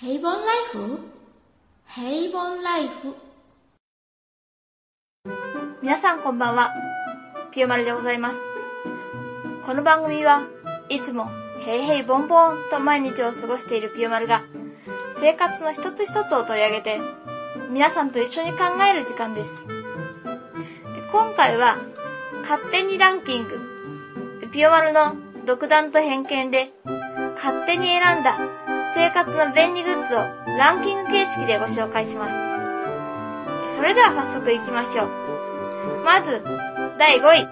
平凡ライフ平凡ライフ皆さんこんばんは。ピオマルでございます。この番組はいつも平平ボンボンと毎日を過ごしているピオマルが生活の一つ一つを取り上げて皆さんと一緒に考える時間です。今回は勝手にランキングピオマルの独断と偏見で勝手に選んだ生活の便利グッズをランキング形式でご紹介します。それでは早速行きましょう。まず、第5位。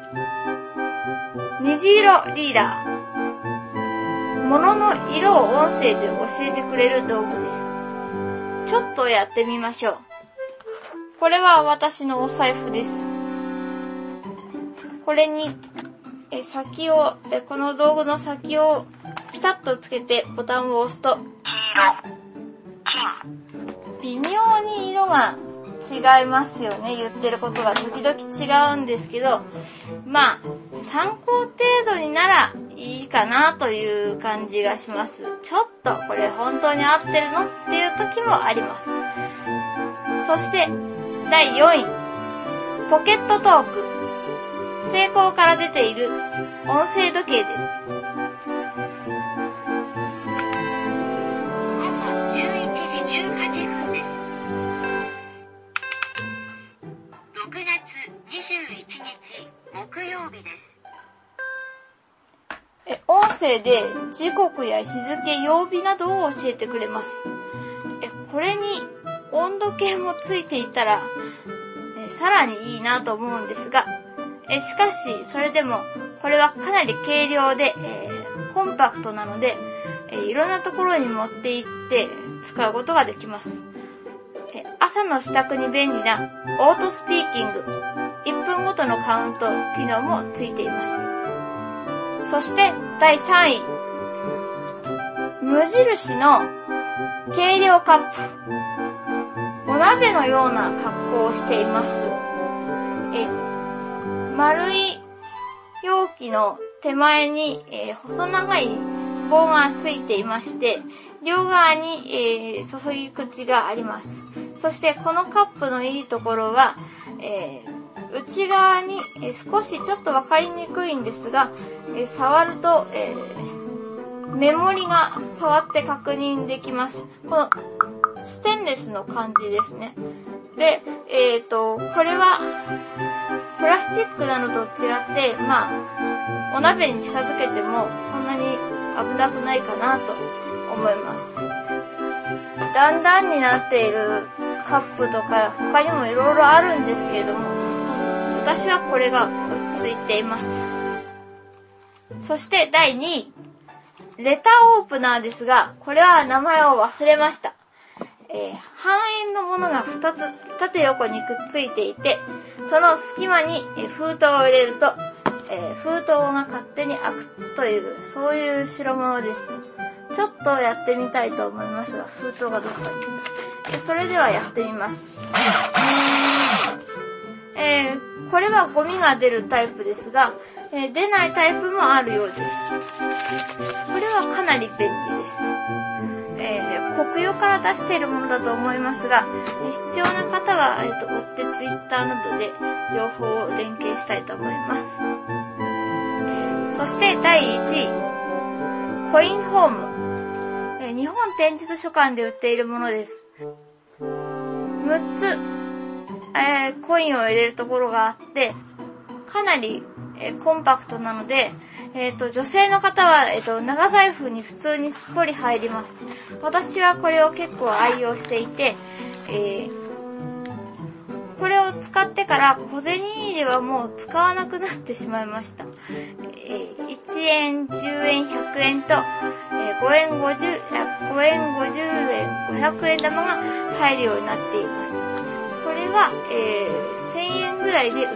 虹色リーダー。物の色を音声で教えてくれる道具です。ちょっとやってみましょう。これは私のお財布です。これに、え先を、えこの道具の先をピタッとつけてボタンを押すと、微妙に色が違いますよね。言ってることが時々違うんですけど、まあ、参考程度にならいいかなという感じがします。ちょっとこれ本当に合ってるのっていう時もあります。そして、第4位。ポケットトーク。成功から出ている音声時計です。21日木曜日です。え音声で時刻や日付、曜日などを教えてくれます。えこれに温度計もついていたら、えさらにいいなと思うんですが、えしかし、それでも、これはかなり軽量で、えーコンパクトなので、えいろんなところに持って行って使うことができます。朝の支度に便利なオートスピーキング、1分ごとのカウント機能もついています。そして第3位。無印の軽量カップ。お鍋のような格好をしています。え、丸い容器の手前に、えー細長い棒がついていまして、両側に、えー注ぎ口があります。そしてこのカップのいいところは、えー内側に、えー少しちょっとわかりにくいんですが、えー触ると、えーメモリが触って確認できます。このステンレスの感じですね。で、えっ、と、これはプラスチックなのと違って、まあ、お鍋に近づけてもそんなに危なくないかなと思います。段々になっているカップとか他にも色々あるんですけれども、私はこれが落ち着いています。そして第2位、レターオープナーですが、これは名前を忘れました。えー半円のものが2つ縦横にくっついていて、その隙間にえ封筒を入れると、えー封筒が勝手に開くという、そういう代物です。ちょっとやってみたいと思いますが、封筒がどっかに。それではやってみます。えーこれはゴミが出るタイプですが、えー出ないタイプもあるようです。これはかなり便利です。えー国用から出しているものだと思いますが、必要な方は、えーと、追ってツイッターなどで情報を連携したいと思います。そして第1位、コインホーム。え日本展示図書館で売っているものです。6つ、えーコインを入れるところがあって、かなり、えーコンパクトなので、えっ、と、女性の方は、えっ、と、長財布に普通にすっぽり入ります。私はこれを結構愛用していて、えこれを使ってから小銭入れはもう使わなくなってしまいました。えー1円、円、と、えー5円、50、あ5円、50円、500円玉が入るようになっています。これは、えー1000円ぐらいで日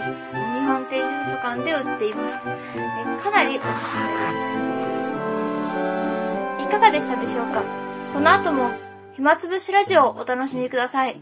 本展示図書館で売っています。えーかなりおすすめです。いかがでしたでしょうか？この後も暇つぶしラジオをお楽しみください。